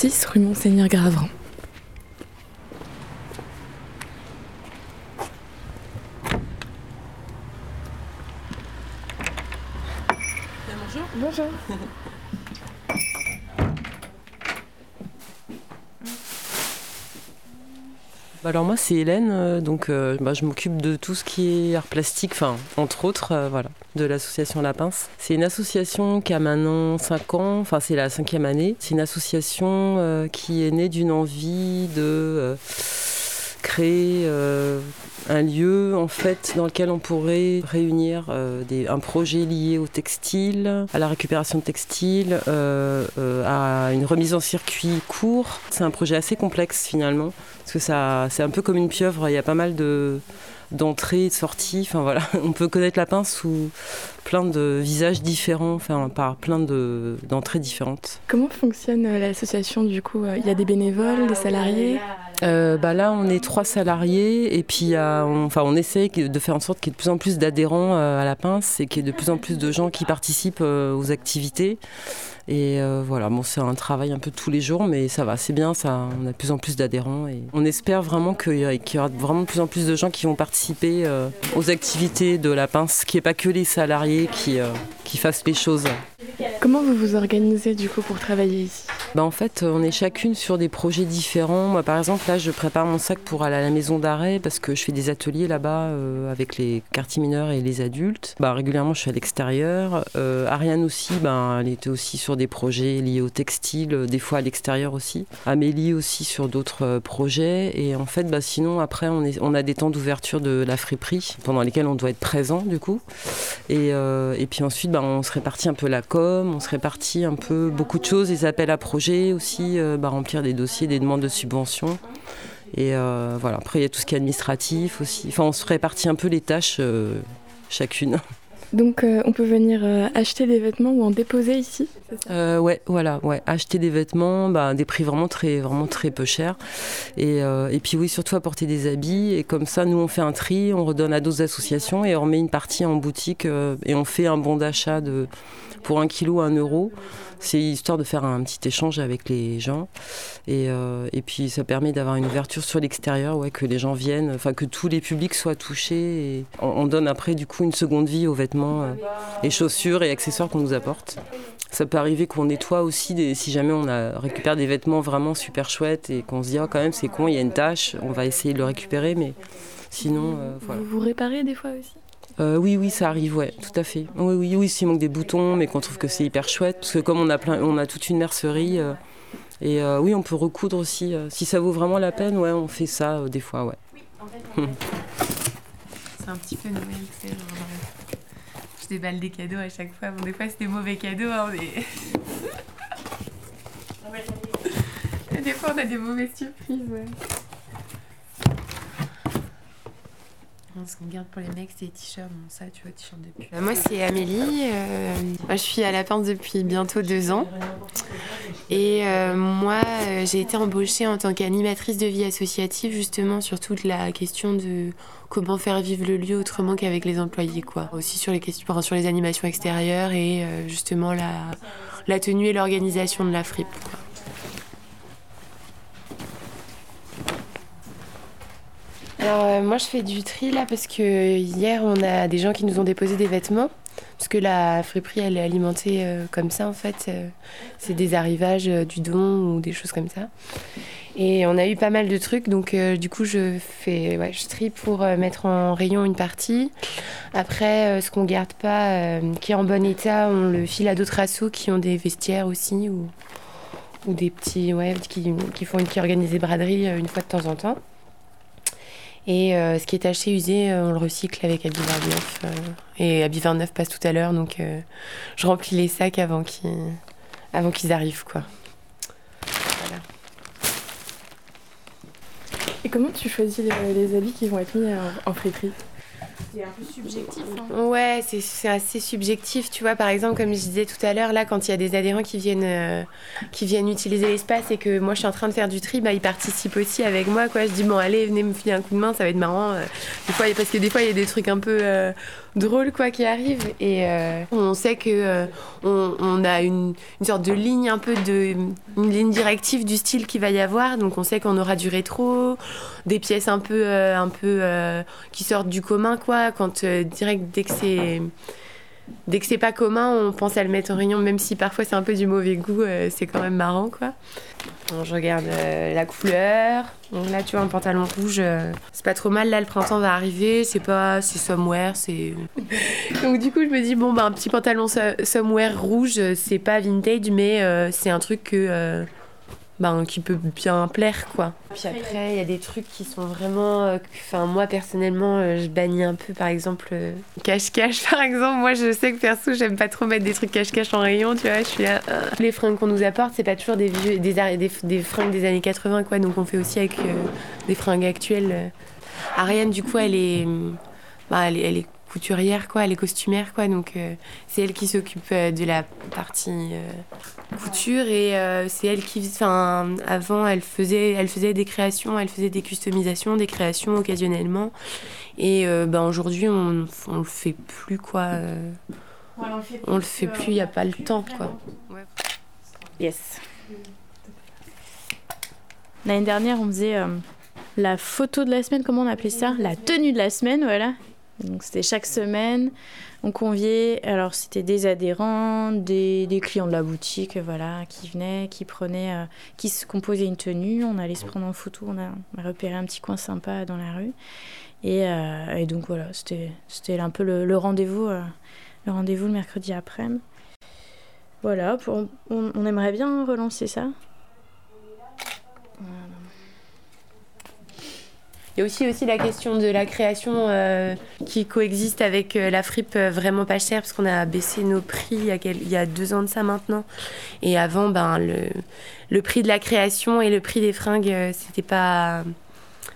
6 rue Monseigneur Gravran. Bonjour. Bonjour. Alors moi c'est Hélène, euh, donc euh, bah, je m'occupe de tout ce qui est art plastique, entre autres, euh, voilà, de l'association La Pince. C'est une association qui a maintenant 5 ans, enfin c'est la cinquième année. C'est une association qui est née d'une envie de créer un lieu en fait dans lequel on pourrait réunir un projet lié au textile, à la récupération de textiles, euh, à une remise en circuit court. C'est un projet assez complexe finalement parce que ça c'est un peu comme une pieuvre. Il y a pas mal de d'entrées, de sorties. Enfin voilà, on peut connaître la pince sous plein de visages différents, enfin par plein de d'entrées différentes. Comment fonctionne euh, l'association du coup euh, Il y a des bénévoles, des salariés? Euh, bah là, on est trois salariés et puis euh, on, enfin, on essaie de faire en sorte qu'il y ait de plus en plus d'adhérents à la pince et qu'il y ait de plus en plus de gens qui participent aux activités. Et euh, voilà, bon, c'est un travail un peu tous les jours, mais ça va, c'est bien, ça, on a de plus en plus d'adhérents et on espère vraiment qu'il y, aura vraiment de plus en plus de gens qui vont participer euh, aux activités de la pince, qu'il n'y ait pas que les salariés qui, euh, qui fassent les choses. Comment vous vous organisez du coup pour travailler ici? Bah, en fait, on est chacune sur des projets différents. Moi, par exemple, là, je prépare mon sac pour aller à la maison d'arrêt parce que je fais des ateliers là-bas euh, avec les quartiers mineurs et les adultes. Bah, régulièrement, je suis à l'extérieur. Euh, Ariane aussi, ben, elle était aussi sur des projets liés au textile, euh, des fois à l'extérieur aussi. Amélie aussi sur d'autres euh, projets. Et en fait, bah, sinon, après, on, a des temps d'ouverture de la friperie pendant lesquels on doit être présent, du coup. Et, et puis ensuite, bah, on se répartit un peu la com, on se répartit un peu beaucoup de choses, des appels à projets aussi, euh, bah, remplir des dossiers, des demandes de subventions. Et euh, voilà, après il y a tout ce qui est administratif aussi. Enfin, on se répartit un peu les tâches euh, chacune. Donc euh, on peut venir euh, acheter des vêtements ou en déposer ici Euh, ouais, voilà, ouais. Acheter des vêtements, bah, des prix vraiment très, vraiment très peu chers. Et, euh, et puis oui, surtout apporter des habits. Et comme ça, nous, on fait un tri, on redonne à d'autres associations et on remet une partie en boutique et on fait un bon d'achat de pour un kilo, un euro. C'est histoire de faire un petit échange avec les gens. Et, et puis ça permet d'avoir une ouverture sur l'extérieur, ouais, que les gens viennent, enfin que tous les publics soient touchés. Et on donne après du coup une seconde vie aux vêtements, euh, et chaussures et accessoires qu'on nous apporte. Ça peut arriver qu'on nettoie aussi des, si jamais on a, récupère des vêtements vraiment super chouettes et qu'on se dit ah, quand même c'est con, il y a une tache, on va essayer de le récupérer, mais sinon euh, voilà. Vous vous réparez des fois aussi? Euh, oui, oui, ça arrive, ouais, tout à fait. Oui, oui, oui, s'il manque des boutons, mais qu'on trouve que c'est hyper chouette, parce que comme on a plein, on a toute une mercerie, euh, et euh, oui, on peut recoudre aussi. euh, si ça vaut vraiment la peine, ouais, on fait ça euh, des fois, ouais. C'est un petit peu Noël, tu sais, genre, euh, je déballe des cadeaux à chaque fois. Bon, des fois, c'est des mauvais cadeaux, hein, mais... Et des fois, on a des mauvaises surprises, ouais. Ce qu'on garde pour les mecs, c'est les t-shirts. Bon, ça, tu vois, t-shirt depuis. Bah, moi, c'est Amélie. euh, moi, je suis à la pince depuis bientôt deux ans. Et euh, moi, euh, j'ai été embauchée en tant qu'animatrice de vie associative, justement, sur toute la question de comment faire vivre le lieu autrement qu'avec les employés, quoi. Aussi sur les, questions, sur les animations extérieures et euh, justement la, tenue et l'organisation de la fripe. Alors moi je fais du tri là parce que hier on a des gens qui nous ont déposé des vêtements parce que la friperie elle est alimentée euh, comme ça en fait euh, c'est des arrivages euh, du don ou des choses comme ça. Et on a eu pas mal de trucs donc du coup je fais ouais, trie pour mettre en rayon une partie. Après ce qu'on garde pas qui est en bon état on le file à d'autres assos qui ont des vestiaires aussi ou des petits ouais qui, font une qui organisent des braderies une fois de temps en temps et euh, ce qui est acheté usé, euh, on le recycle avec Habit 29. euh, et Habit 29 passe tout à l'heure, donc je remplis les sacs avant qu'ils arrivent, quoi. Voilà. Et comment tu choisis les, habits qui vont être mis en, en friperie? C'est un peu subjectif. Hein. Ouais, c'est assez subjectif. Tu vois, par exemple, comme je disais tout à l'heure, là, quand il y a des adhérents qui viennent, euh, qui viennent utiliser l'espace et que moi je suis en train de faire du tri, bah, ils participent aussi avec moi. Quoi. Je dis, bon, allez, venez me filer un coup de main, ça va être marrant. Euh. Des fois, parce que des fois, il y a des trucs un peu euh, drôles quoi, qui arrivent. Et on sait que on, on, a une, une, sorte de ligne un peu de. une ligne directive du style qu'il va y avoir. Donc on sait qu'on aura du rétro, des pièces un peu, un peu qui sortent du commun, quand euh, direct dès que c'est dès que c'est pas commun, on pense à le mettre en réunion, même si parfois c'est un peu du mauvais goût, euh, c'est quand même marrant quoi. je regarde euh, la couleur. Donc là, tu vois, un pantalon rouge, c'est pas trop mal. Là, le printemps va arriver, c'est pas, c'est somewhere, c'est. Donc du coup, je me dis bon, bah un petit pantalon somewhere rouge, c'est pas vintage, mais c'est un truc que ben, qui peut bien plaire quoi. Puis après il y a des trucs qui sont vraiment euh, enfin moi personnellement euh, je bannis un peu par exemple euh, cache-cache par exemple. Moi je sais que perso j'aime pas trop mettre des trucs cache-cache en rayon tu vois je suis là les fringues qu'on nous apporte c'est pas toujours des vieux des, des, des, fringues des années 80 quoi. Donc on fait aussi avec des fringues actuelles Ariane du coup elle est bah, elle est couturière, quoi, elle est costumière, quoi. Donc euh, c'est elle qui s'occupe euh, de la partie euh, couture et c'est elle qui, enfin, avant elle faisait, elle faisait des créations, elle faisait des customisations, des créations occasionnellement. Et ben aujourd'hui on, on le fait plus, quoi. on le fait plus, il n'y a pas le temps, quoi. Yes. L'année dernière, on faisait la photo de la semaine, comment on appelait ça? La tenue de la semaine, voilà. Donc c'était chaque semaine, on conviait, alors c'était des adhérents, des, clients de la boutique, voilà, qui venaient, qui prenaient, euh, qui se composaient une tenue, on allait se prendre en photo, on a, repéré un petit coin sympa dans la rue. Et, euh, donc voilà, c'était, un peu le, rendez-vous, euh, le rendez-vous le mercredi après-midi. Voilà, on, aimerait bien relancer ça. Il y a aussi, aussi la question de la création euh, qui coexiste avec euh, la fripe euh, vraiment pas chère, parce qu'on a baissé nos prix il y, a il y, a deux ans de ça maintenant. Et avant, ben, le, le prix de la création et le prix des fringues, c'était pas.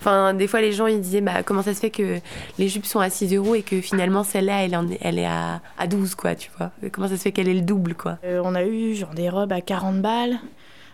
Enfin, des fois, les gens ils disaient bah, comment ça se fait que les jupes sont à 6 euros et que finalement celle-là elle, elle est à, à 12, quoi, tu vois. Comment ça se fait qu'elle est le double, quoi. on a eu genre des robes à 40 balles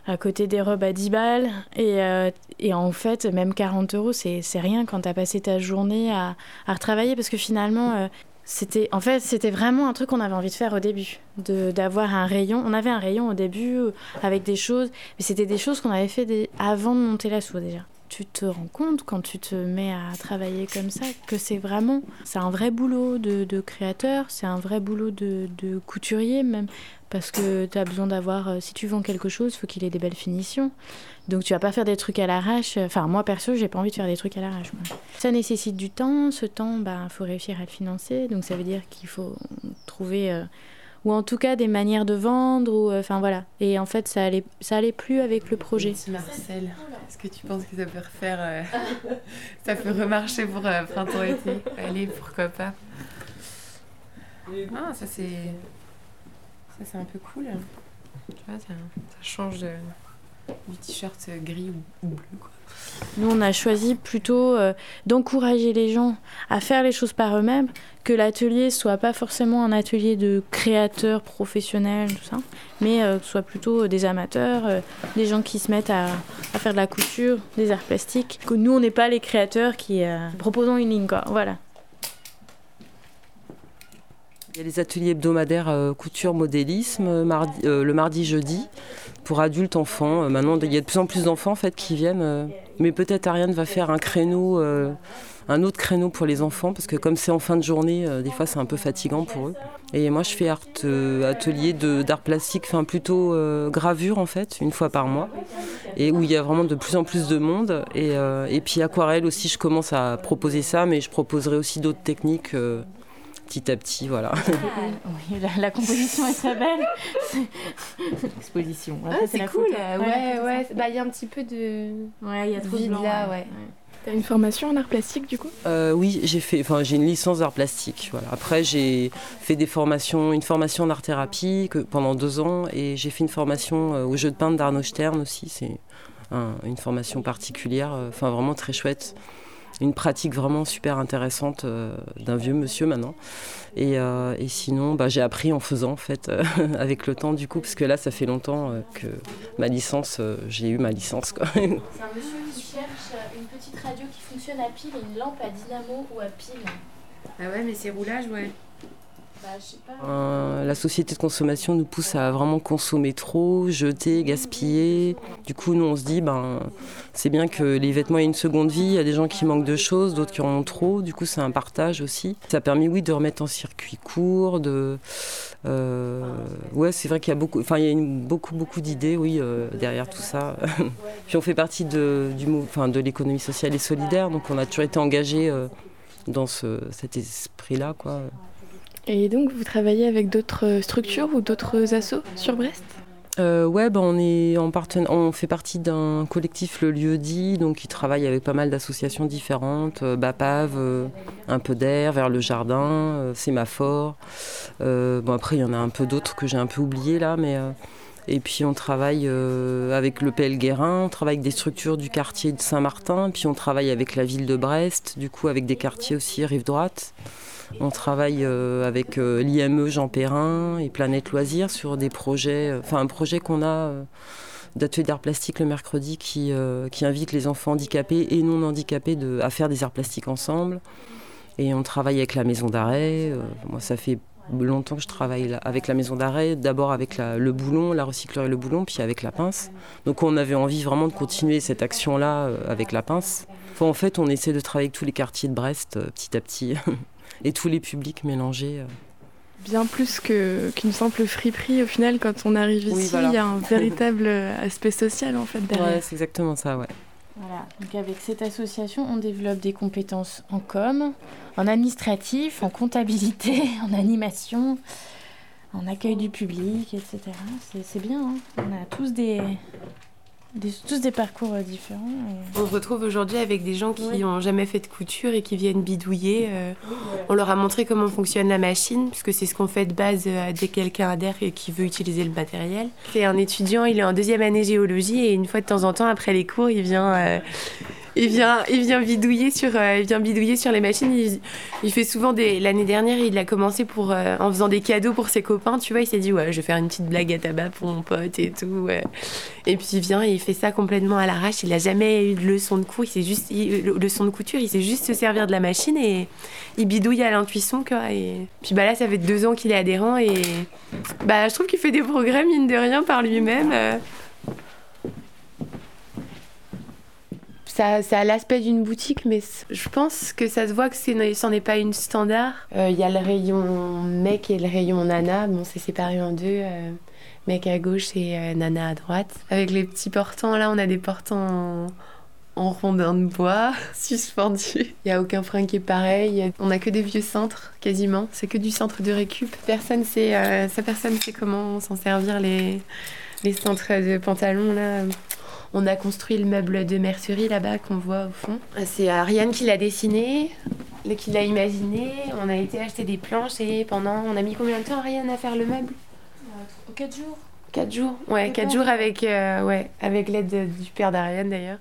à côté des robes à 10 balles. Et, euh, et en fait, même 40 euros, c'est rien quand tu as passé ta journée à, à retravailler. Parce que finalement, euh, c'était en fait, c'était vraiment un truc qu'on avait envie de faire au début, d'avoir un rayon. On avait un rayon au début euh, avec des choses, mais c'était des choses qu'on avait fait des, avant de monter la soie déjà. Tu te rends compte quand tu te mets à travailler comme ça que c'est vraiment c'est un vrai boulot de, de créateur. C'est un vrai boulot de, de couturier même parce que tu as besoin d'avoir, euh, si tu vends quelque chose, faut qu'il ait des belles finitions. Donc tu vas pas faire des trucs à l'arrache. Enfin, moi perso, j'ai pas envie de faire des trucs à l'arrache. Ça nécessite du temps. Ce temps, bah, faut réussir à le financer. Donc ça veut dire qu'il faut trouver, euh, ou en tout cas des manières de vendre. Ou euh, enfin voilà. Et en fait, ça allait, ça allait plus avec le projet. Marcel, est-ce que tu penses que ça peut refaire, ça peut remarcher pour printemps-été Allez, pourquoi pas? Ah, ça c'est c'est un peu cool. Tu vois, ça, change du t-shirt gris ou, bleu. Nous, on a choisi plutôt euh, d'encourager les gens à faire les choses par eux-mêmes, que l'atelier soit pas forcément un atelier de créateurs professionnels, tout ça, mais euh, soit plutôt des amateurs, euh, des gens qui se mettent à, à, faire de la couture, des arts plastiques. Que nous, on n'est pas les créateurs qui proposons une ligne, quoi. Voilà. Il y a les ateliers hebdomadaires euh, couture modélisme euh, euh, le mardi jeudi pour adultes enfants. maintenant il y a de plus en plus d'enfants en fait qui viennent mais peut-être Ariane va faire un créneau un autre créneau pour les enfants parce que comme c'est en fin de journée des fois c'est un peu fatigant pour eux. Et moi je fais art atelier d'art plastique enfin plutôt gravure en fait une fois par mois et où il y a vraiment de plus en plus de monde et, et puis aquarelle aussi je commence à proposer ça mais je proposerai aussi d'autres techniques petit à petit, voilà. oui, la, composition est très belle. Exposition. Ah, c'est cool. ouais, ouais. Bah, il y a un petit peu de. Ouais, il y a trop de blanc, là, ouais. T'as une formation en art plastique du coup? Euh, Oui, j'ai fait, enfin j'ai une licence d'art plastique. Voilà. Après j'ai fait des formations, une formation en art thérapie que, pendant deux ans et j'ai fait une formation euh, au jeu de peintre d'Arnaud Stern aussi. C'est une formation particulière, euh, enfin vraiment très chouette une pratique vraiment super intéressante d'un vieux monsieur maintenant. Et, et sinon, bah, j'ai appris en faisant en fait, avec le temps du coup, parce que là, ça fait longtemps que ma licence, j'ai eu ma licence. Quoi. C'est un monsieur qui cherche une petite radio qui fonctionne à pile et une lampe à dynamo ou à pile. Ah ouais, mais c'est roulage, ouais. Bah, je sais pas. Euh, la société de consommation nous pousse à vraiment consommer trop, jeter, gaspiller. Du coup, nous, on se dit, ben, c'est bien que les vêtements aient une seconde vie. Il y a des gens qui manquent de choses, d'autres qui en ont trop. Du coup, c'est un partage aussi. Ça a permis, oui, de remettre en circuit court, de... Euh, ouais, c'est vrai qu'il y a beaucoup, enfin, il y a une, beaucoup, beaucoup d'idées, oui, euh, derrière tout ça. Puis on fait partie de, du, enfin, de l'économie sociale et solidaire, donc on a toujours été engagé dans ce, cet esprit-là, quoi. Et donc, vous travaillez avec d'autres structures ou d'autres assos sur Brest? Euh, ouais, ben on, est en on fait partie d'un collectif, le lieu dit, donc qui travaille avec pas mal d'associations différentes, euh, BAPAV, euh, un peu d'air, vers le jardin, euh, Sémaphore. bon, après, il y en a un peu d'autres que j'ai un peu oubliés là, mais. et puis on travaille avec le PL Guérin, on travaille avec des structures du quartier de Saint-Martin, puis on travaille avec la ville de Brest, du coup avec des quartiers aussi rive droite. On travaille euh, avec euh, l'IME Jean Perrin et Planète Loisirs sur des projets, euh, enfin un projet qu'on a d'atelier d'art plastique le mercredi qui, invite les enfants handicapés et non handicapés à faire des arts plastiques ensemble. Et on travaille avec la maison d'arrêt. moi, ça fait longtemps que je travaille avec la maison d'arrêt, d'abord avec le boulon, la recyclerie et le boulon, puis avec la pince. Donc on avait envie vraiment de continuer cette action-là avec la pince. en fait, on essaie de travailler avec tous les quartiers de Brest petit à petit. et tous les publics mélangés. Euh. Bien plus qu'une simple friperie, au final, quand on arrive ici, il y a un véritable euh, aspect social en fait derrière. Ouais, c'est exactement ça, ouais. Voilà, donc avec cette association, on développe des compétences en com, en administratif, en comptabilité, en animation, en accueil du public, etc. C'est bien, hein on a tous des, tous des parcours euh, différents. On se retrouve aujourd'hui avec des gens qui n'ont jamais fait de couture et qui viennent bidouiller. Euh. On leur a montré comment fonctionne la machine, puisque c'est ce qu'on fait de base euh, dès que quelqu'un adhère et qui veut utiliser le matériel. C'est un étudiant, il est en deuxième année géologie et une fois de temps en temps, après les cours, il vient il vient, il vient bidouiller sur, euh, il vient bidouiller sur les machines. Il, fait souvent des. L'année dernière, il a commencé pour, euh, en faisant des cadeaux pour ses copains. Tu vois, il s'est dit ouais, je vais faire une petite blague à tabac pour mon pote et tout. Et puis il vient et il fait ça complètement à l'arrache. Il a jamais eu de leçon de. Il sait juste, leçon de couture. Il sait juste se servir de la machine et il bidouille à l'intuition quoi. Et puis bah là, ça fait deux ans qu'il est adhérent et bah je trouve qu'il fait des progrès mine de rien par lui-même. Euh. Ça, a l'aspect d'une boutique, mais je pense que ça se voit que c'en est pas une standard. Il euh, y a le rayon mec et le rayon nana. Bon, c'est séparé en deux. Euh, mec à gauche et euh, nana à droite. Avec les petits portants, là, on a des portants en, rondin de bois, suspendus. Il n'y a aucun frein qui est pareil. On a que des vieux centres, quasiment. C'est que du centre de récup. Personne sait, ça personne sait comment s'en servir les, les centres de pantalons, là. On a construit le meuble de mercerie là-bas qu'on voit au fond. C'est Ariane qui l'a dessiné, qui l'a imaginé. On a été acheter des planches et pendant. On a mis combien de temps, Ariane, à faire le meuble? 4 jours. 4 jours Ouais, 4 jours avec, euh, ouais, avec l'aide du père d'Ariane d'ailleurs.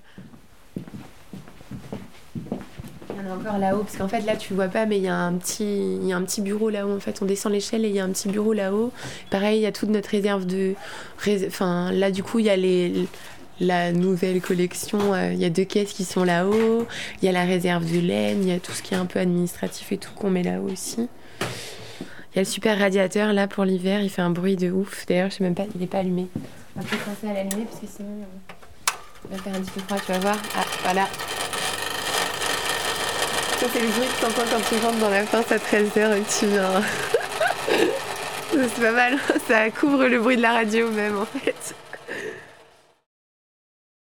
Il y en a encore là-haut, parce qu'en fait là tu vois pas, mais il y, a un petit, il y a un petit bureau là-haut. En fait, on descend l'échelle et il y a un petit bureau là-haut. Pareil, il y a toute notre réserve de. Enfin, là du coup, il y a les, la nouvelle collection. Euh, il y a deux caisses qui sont là-haut. Il y a la réserve de laine. Il y a tout ce qui est un peu administratif et tout qu'on met là-haut aussi. Il y a le super radiateur là pour l'hiver. Il fait un bruit de ouf. D'ailleurs, je sais même pas, il n'est pas allumé. On va peut penser à l'allumer parce que sinon, il va faire un petit peu froid. Tu vas voir. Ah, voilà. Ça, c'est le bruit que quand tu rentres dans la pince à 13h et que tu viens. c'est pas mal. Ça couvre le bruit de la radio même en fait.